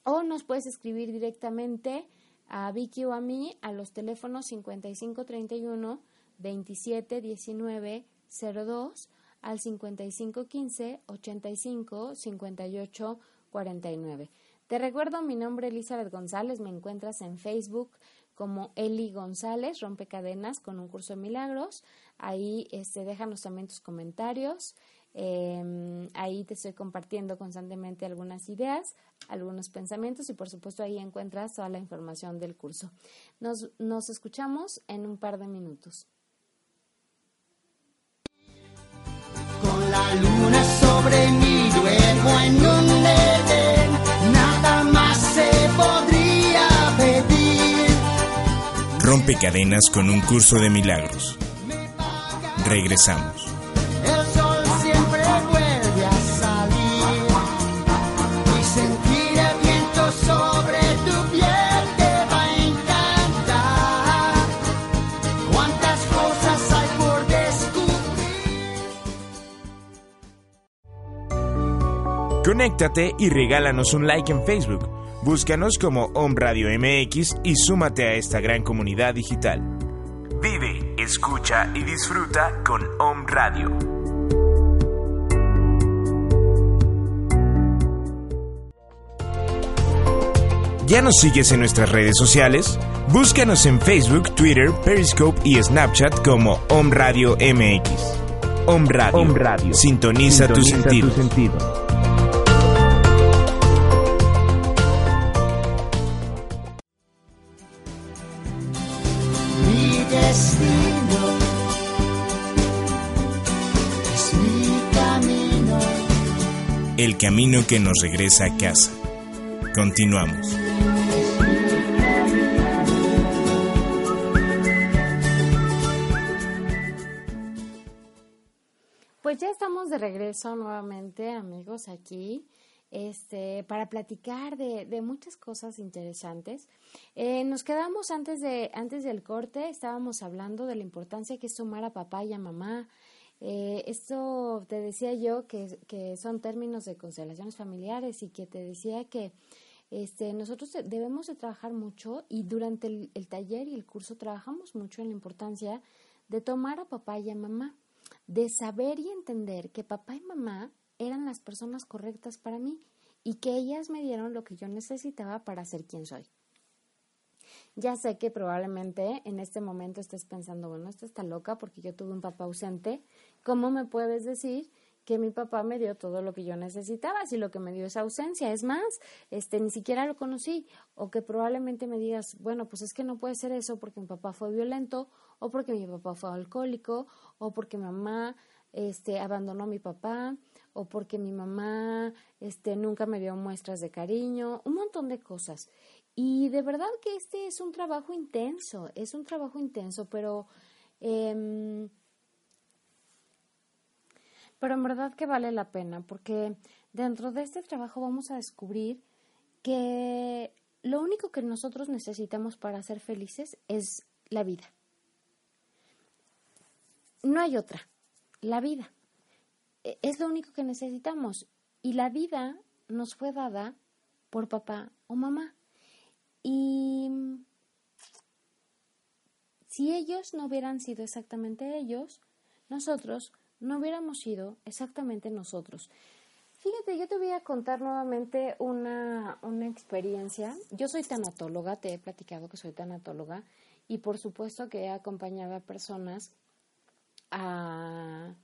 o nos puedes escribir directamente a Vicky o a mí a los teléfonos 5531 27 19 02 al 55 15 85 58 49. Te recuerdo, mi nombre es Elizabeth González, me encuentras en Facebook como Eli González, Rompecadenas con un curso de milagros. Ahí este, déjanos también tus comentarios. Em, ahí te estoy compartiendo constantemente algunas ideas, algunos pensamientos y por supuesto ahí encuentras toda la información del curso. Nos, nos escuchamos en un par de minutos. Con la luna sobre mi luego en un nada más se podría pedir. Rompe cadenas con un curso de milagros. Regresamos. Conéctate y regálanos un like en Facebook. Búscanos como Om Radio MX y súmate a esta gran comunidad digital. Vive, escucha y disfruta con Om Radio. ¿Ya nos sigues en nuestras redes sociales? Búscanos en Facebook, Twitter, Periscope y Snapchat como Om Radio MX. Om Radio. Sintoniza, tu sentido. Camino que nos regresa a casa. Continuamos. Pues ya estamos de regreso nuevamente, amigos, aquí, este, para platicar de, de muchas cosas interesantes. Eh, nos quedamos antes de, antes del corte, estábamos hablando de la importancia que es tomar a papá y a mamá. Eh, esto te decía yo que, que son términos de constelaciones familiares y que te decía que este, nosotros debemos de trabajar mucho y durante el, el taller y el curso trabajamos mucho en la importancia de tomar a papá y a mamá de saber y entender que papá y mamá eran las personas correctas para mí y que ellas me dieron lo que yo necesitaba para ser quien soy. Ya sé que probablemente en este momento estés pensando, bueno, esta está loca porque yo tuve un papá ausente. ¿Cómo me puedes decir que mi papá me dio todo lo que yo necesitaba si lo que me dio es ausencia? Es más, este ni siquiera lo conocí o que probablemente me digas, bueno, pues es que no puede ser eso porque mi papá fue violento o porque mi papá fue alcohólico o porque mi mamá este abandonó a mi papá o porque mi mamá este nunca me dio muestras de cariño, un montón de cosas. Y de verdad que este es un trabajo intenso, es un trabajo intenso, pero em, pero en verdad que vale la pena, porque dentro de este trabajo vamos a descubrir que lo único que nosotros necesitamos para ser felices es la vida. No hay otra, la vida. E- Es lo único que necesitamos. Y la vida nos fue dada por papá o mamá. Y si ellos no hubieran sido exactamente ellos, nosotros no hubiéramos sido exactamente nosotros. Fíjate, yo te voy a contar nuevamente una, una experiencia. Yo soy tanatóloga, te he platicado que soy tanatóloga y por supuesto que he acompañado a personas a,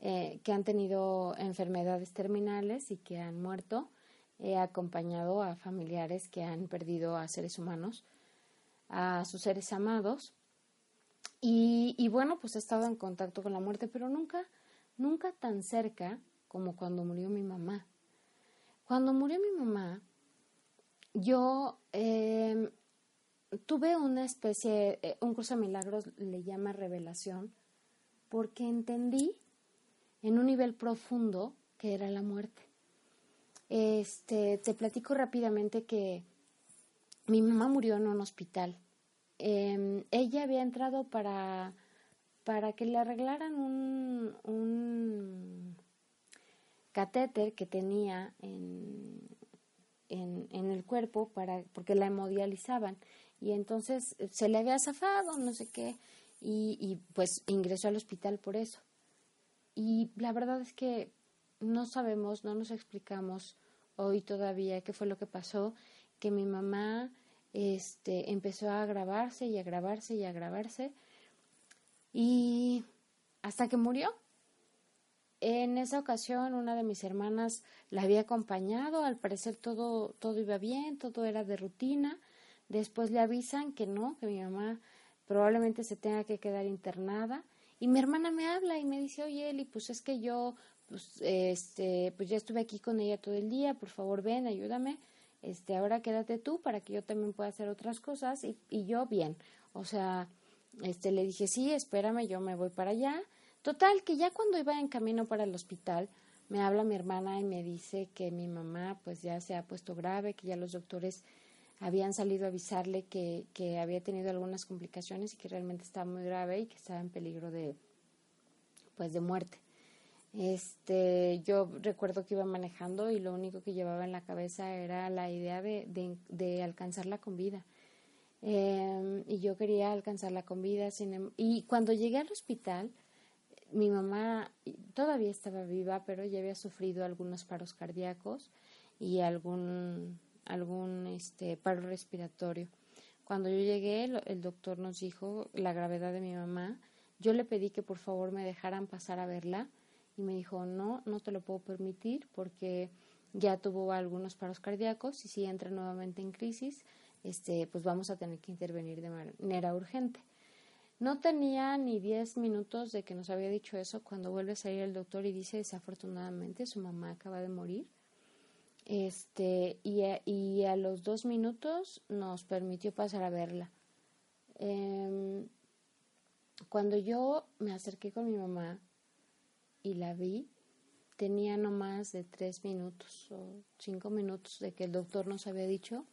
eh, que han tenido enfermedades terminales y que han muerto. He acompañado a familiares que han perdido a seres humanos, a sus seres amados. Y, bueno, pues he estado en contacto con la muerte, pero nunca, nunca tan cerca como cuando murió mi mamá. Cuando murió mi mamá, yo eh, tuve una especie, eh, un curso de milagros le llama revelación, porque entendí en un nivel profundo que era la muerte. Este, te platico rápidamente que mi mamá murió en un hospital. Eh, ella había entrado para, para que le arreglaran un, un catéter que tenía en, en, en, el cuerpo para, porque la hemodializaban. Y entonces se le había zafado, no sé qué, y pues ingresó al hospital por eso. Y la verdad es que no sabemos, no nos explicamos hoy todavía qué fue lo que pasó, que mi mamá este, empezó a agravarse y agravarse y agravarse y hasta que murió. En esa ocasión una de mis hermanas la había acompañado, al parecer todo, todo iba bien, todo era de rutina. Después le avisan que no, que mi mamá probablemente se tenga que quedar internada. Y mi hermana me habla y me dice, oye Eli, pues es que yo, pues, este, pues ya estuve aquí con ella todo el día, por favor ven, ayúdame, este, ahora quédate tú para que yo también pueda hacer otras cosas y, y yo bien. O sea, este, le dije, sí, espérame, yo me voy para allá. Total, que ya cuando iba en camino para el hospital, me habla mi hermana y me dice que mi mamá pues ya se ha puesto grave, que ya los doctores habían salido a avisarle que, que había tenido algunas complicaciones y que realmente estaba muy grave y que estaba en peligro de pues de muerte. Este, yo recuerdo que iba manejando y lo único que llevaba en la cabeza era la idea de, de, de alcanzarla con vida. Eh, y yo quería alcanzarla con vida. Sin, em, y cuando llegué al hospital, mi mamá todavía estaba viva, pero ya había sufrido algunos paros cardíacos y algún, algún este, paro respiratorio. Cuando yo llegué, el doctor nos dijo la gravedad de mi mamá. Yo le pedí que por favor me dejaran pasar a verla y me dijo, no, no te lo puedo permitir porque ya tuvo algunos paros cardíacos y si entra nuevamente en crisis, este, pues vamos a tener que intervenir de manera urgente. No tenía ni 10 minutos de que nos había dicho eso cuando vuelve a salir el doctor y dice desafortunadamente su mamá acaba de morir. Este, y a, y a los dos minutos nos permitió pasar a verla. Eh, cuando yo me acerqué con mi mamá y la vi, tenía no más de tres minutos o cinco minutos de que el doctor nos había dicho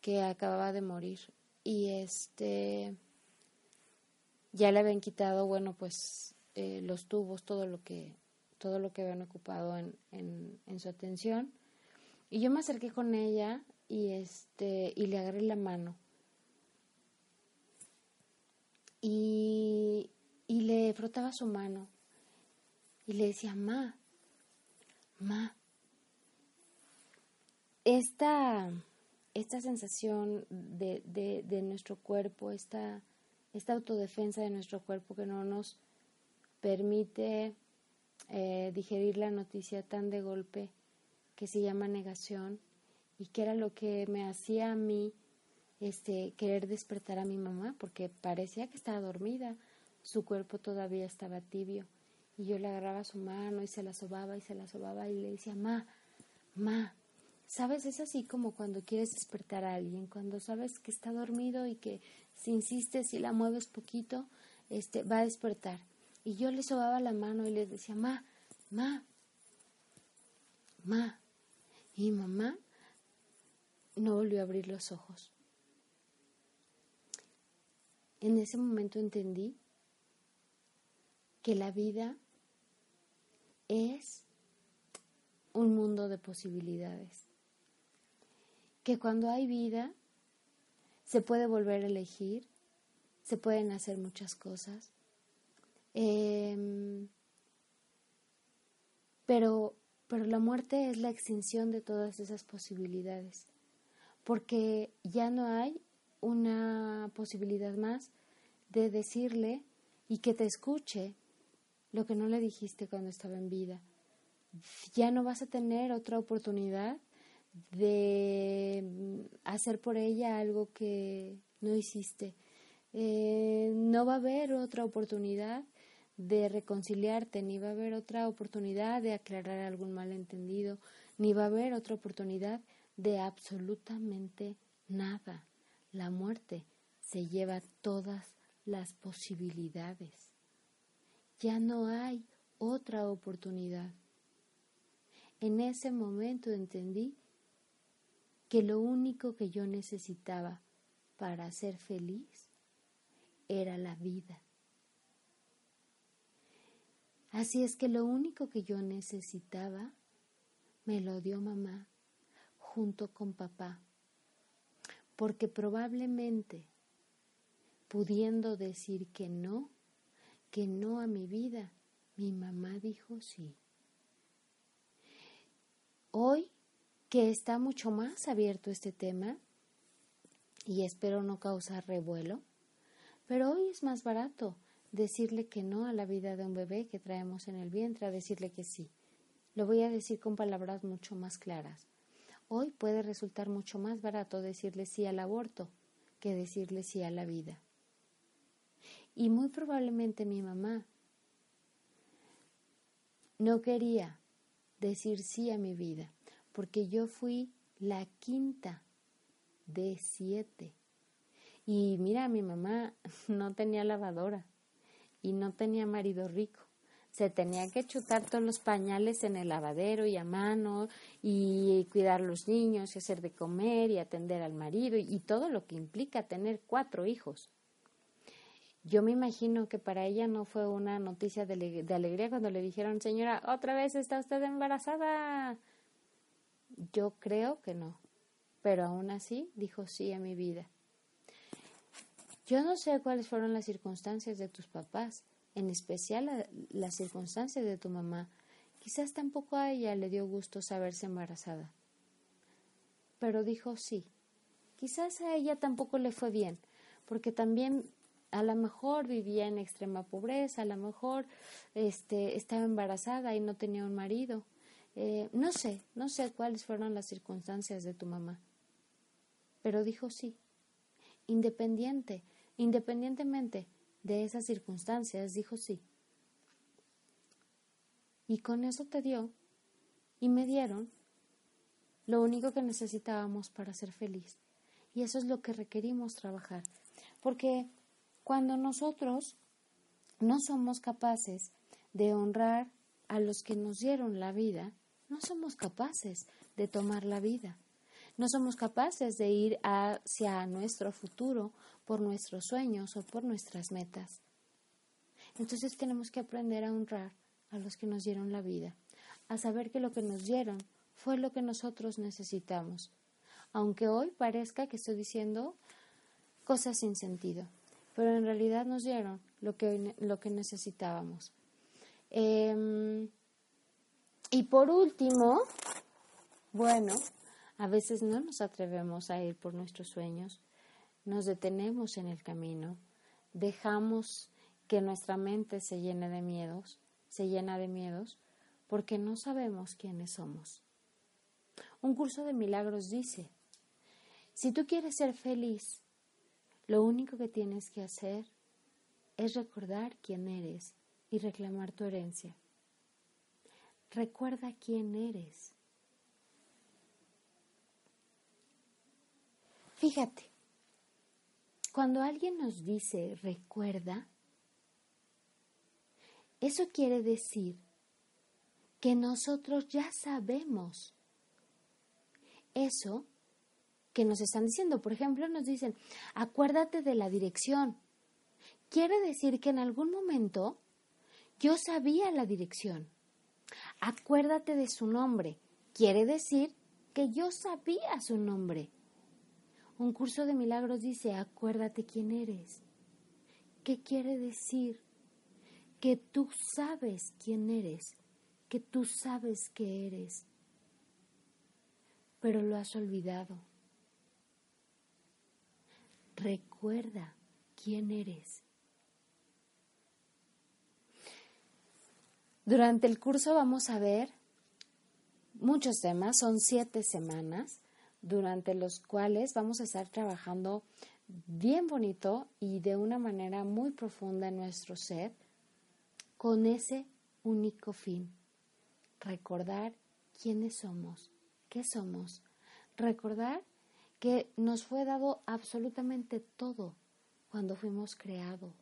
que acababa de morir. Y este ya le habían quitado, bueno, pues eh, los tubos, todo lo que, todo lo que habían ocupado en, en, en, su atención. Y yo me acerqué con ella y este, y le agarré la mano. Y, y le frotaba su mano. Y le decía, ma, ma. Esta, esta sensación de, de, de nuestro cuerpo, esta esta autodefensa de nuestro cuerpo que no nos permite eh, digerir la noticia tan de golpe que se llama negación y que era lo que me hacía a mí este querer despertar a mi mamá porque parecía que estaba dormida, su cuerpo todavía estaba tibio y yo le agarraba su mano y se la sobaba y se la sobaba y le decía, "Ma, ma, ¿Sabes? Es así como cuando quieres despertar a alguien, cuando sabes que está dormido y que si insistes y la mueves poquito, este, va a despertar. Y yo le sobaba la mano y le decía, ma, ma, ma. Y mamá no volvió a abrir los ojos. En ese momento entendí que la vida es un mundo de posibilidades. Que cuando hay vida se puede volver a elegir, se pueden hacer muchas cosas, eh, pero, pero la muerte es la extinción de todas esas posibilidades, porque ya no hay una posibilidad más de decirle y que te escuche lo que no le dijiste cuando estaba en vida. Ya no vas a tener otra oportunidad de hacer por ella algo que no hiciste. Eh, no va a haber otra oportunidad de reconciliarte, ni va a haber otra oportunidad de aclarar algún malentendido, ni va a haber otra oportunidad de absolutamente nada. La muerte se lleva todas las posibilidades. Ya no hay otra oportunidad. En ese momento entendí que lo único que yo necesitaba para ser feliz era la vida. Así es que lo único que yo necesitaba me lo dio mamá junto con papá, porque probablemente pudiendo decir que no, que no a mi vida, mi mamá dijo sí. Hoy que está mucho más abierto este tema y espero no causar revuelo, pero hoy es más barato decirle que no a la vida de un bebé que traemos en el vientre a decirle que sí. Lo voy a decir con palabras mucho más claras. Hoy puede resultar mucho más barato decirle sí al aborto que decirle sí a la vida. Y muy probablemente mi mamá no quería decir sí a mi vida porque yo fui la quinta de siete. Y mira, mi mamá no tenía lavadora y no tenía marido rico. Se tenía que chutar todos los pañales en el lavadero y a mano y cuidar a los niños y hacer de comer y atender al marido y, todo lo que implica tener cuatro hijos. Yo me imagino que para ella no fue una noticia de, ale- de alegría cuando le dijeron, señora, otra vez está usted embarazada. Yo creo que no, pero aún así dijo sí a mi vida. Yo no sé cuáles fueron las circunstancias de tus papás, en especial la- las circunstancias de tu mamá. Quizás tampoco a ella le dio gusto saberse embarazada. Pero dijo sí. Quizás a ella tampoco le fue bien, porque también a lo mejor vivía en extrema pobreza, a lo mejor este, estaba embarazada y no tenía un marido. Eh, no sé, no sé cuáles fueron las circunstancias de tu mamá. Pero dijo sí. Independiente, independientemente de esas circunstancias, dijo sí. Y con eso te dio y me dieron lo único que necesitábamos para ser feliz. Y eso es lo que requerimos trabajar. Porque cuando nosotros no somos capaces de honrar a los que nos dieron la vida, no somos capaces de tomar la vida. No somos capaces de ir hacia nuestro futuro por nuestros sueños o por nuestras metas. Entonces tenemos que aprender a honrar a los que nos dieron la vida, a saber que lo que nos dieron fue lo que nosotros necesitamos, aunque hoy parezca que estoy diciendo cosas sin sentido, pero en realidad nos dieron lo que, lo que necesitábamos. Em, y por último, bueno, a veces no nos atrevemos a ir por nuestros sueños, nos detenemos en el camino, dejamos que nuestra mente se llene de miedos, se llena de miedos, porque no sabemos quiénes somos. Un curso de milagros dice, si tú quieres ser feliz, lo único que tienes que hacer es recordar quién eres y reclamar tu herencia. Recuerda quién eres. Fíjate, cuando alguien nos dice recuerda, eso quiere decir que nosotros ya sabemos eso que nos están diciendo. Por ejemplo, nos dicen, acuérdate de la dirección. Quiere decir que en algún momento yo sabía la dirección. Acuérdate de su nombre. Quiere decir que yo sabía su nombre. Un curso de milagros dice, acuérdate quién eres. ¿Qué quiere decir? Que tú sabes quién eres, que tú sabes que eres, pero lo has olvidado. Recuerda quién eres. Durante el curso vamos a ver muchos temas, son siete semanas, durante los cuales vamos a estar trabajando bien bonito y de una manera muy profunda en nuestro ser, con ese único fin, recordar quiénes somos, qué somos, recordar que nos fue dado absolutamente todo cuando fuimos creados,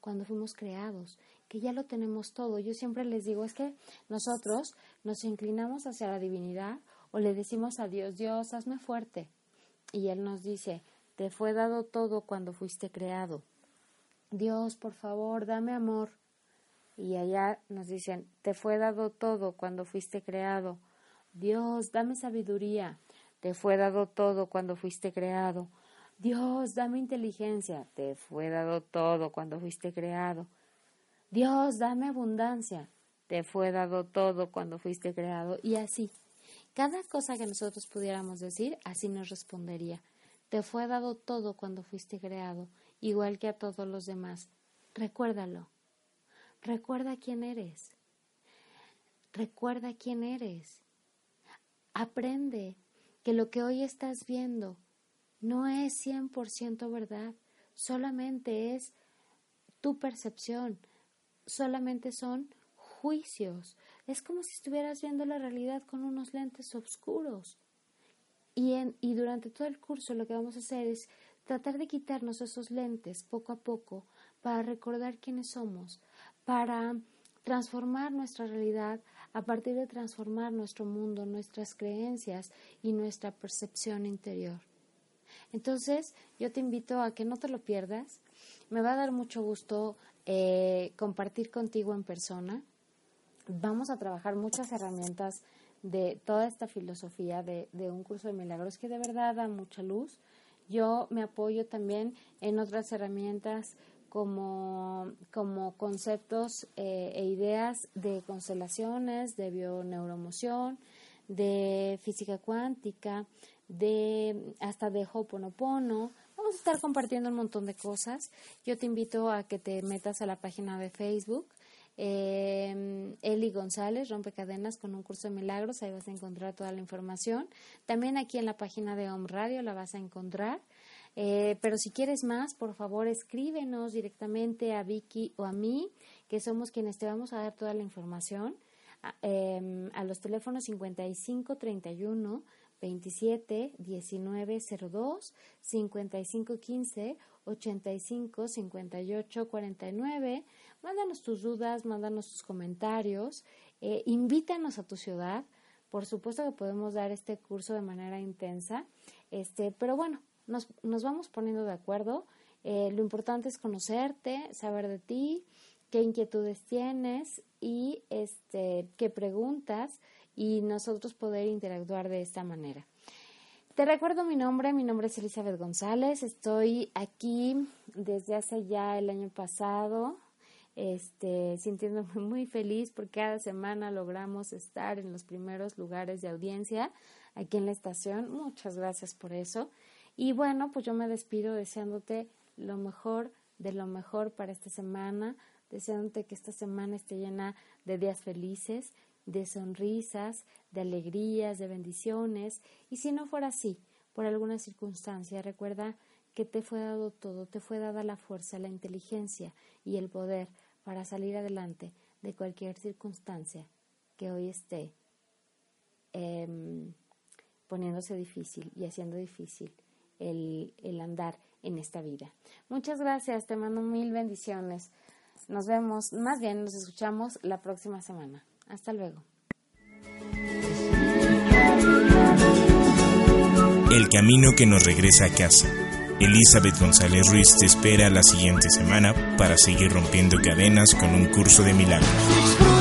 cuando fuimos creados, que ya lo tenemos todo. Yo siempre les digo, es que nosotros nos inclinamos hacia la divinidad o le decimos a Dios, Dios, hazme fuerte. Y Él nos dice, te fue dado todo cuando fuiste creado. Dios, por favor, dame amor. Y allá nos dicen, te fue dado todo cuando fuiste creado. Dios, dame sabiduría. Te fue dado todo cuando fuiste creado. Dios, dame inteligencia. Te fue dado todo cuando fuiste creado. Dios, dame abundancia. Te fue dado todo cuando fuiste creado. Y así. Cada cosa que nosotros pudiéramos decir, así nos respondería. Te fue dado todo cuando fuiste creado, igual que a todos los demás. Recuérdalo. Recuerda quién eres. Recuerda quién eres. Aprende que lo que hoy estás viendo no es 100% verdad, solamente es tu percepción, solamente son juicios. Es como si estuvieras viendo la realidad con unos lentes oscuros. Y, en, y durante todo el curso lo que vamos a hacer es tratar de quitarnos esos lentes poco a poco para recordar quiénes somos, para transformar nuestra realidad a partir de transformar nuestro mundo, nuestras creencias y nuestra percepción interior. Entonces, yo te invito a que no te lo pierdas. Me va a dar mucho gusto eh, compartir contigo en persona. Vamos a trabajar muchas herramientas de toda esta filosofía de, de un curso de milagros que de verdad da mucha luz. Yo me apoyo también en otras herramientas como, como conceptos eh, e ideas de constelaciones, de bioneuromoción, de física cuántica, de hasta de Hoponopono. Vamos a estar compartiendo un montón de cosas. Yo te invito a que te metas a la página de Facebook. Eh, Eli González, Rompecadenas con un curso de milagros, ahí vas a encontrar toda la información. También aquí en la página de Home Radio la vas a encontrar. Eh, pero si quieres más, por favor, escríbenos directamente a Vicky o a mí, que somos quienes te vamos a dar toda la información, a, eh, a los teléfonos 55 31 27 19 02, 55 15 85 58 49. Mándanos tus dudas, mándanos tus comentarios, eh, invítanos a tu ciudad. Por supuesto que podemos dar este curso de manera intensa, este, pero bueno, nos, nos vamos poniendo de acuerdo. Eh, lo importante es conocerte, saber de ti, qué inquietudes tienes y este, qué preguntas y nosotros poder interactuar de esta manera. Te recuerdo mi nombre, mi nombre es Elizabeth González, estoy aquí desde hace ya el año pasado, este, sintiéndome muy feliz porque cada semana logramos estar en los primeros lugares de audiencia aquí en la estación. Muchas gracias por eso. Y bueno, pues yo me despido deseándote lo mejor de lo mejor para esta semana, deseándote que esta semana esté llena de días felices, de sonrisas, de alegrías, de bendiciones. Y si no fuera así, por alguna circunstancia, recuerda que te fue dado todo, te fue dada la fuerza, la inteligencia y el poder para salir adelante de cualquier circunstancia que hoy esté eh, poniéndose difícil y haciendo difícil el, andar en esta vida. Muchas gracias, te mando mil bendiciones. Nos vemos, más bien nos escuchamos la próxima semana. Hasta luego. El camino que nos regresa a casa. Elizabeth González Ruiz te espera la siguiente semana para seguir rompiendo cadenas con un curso de milagros.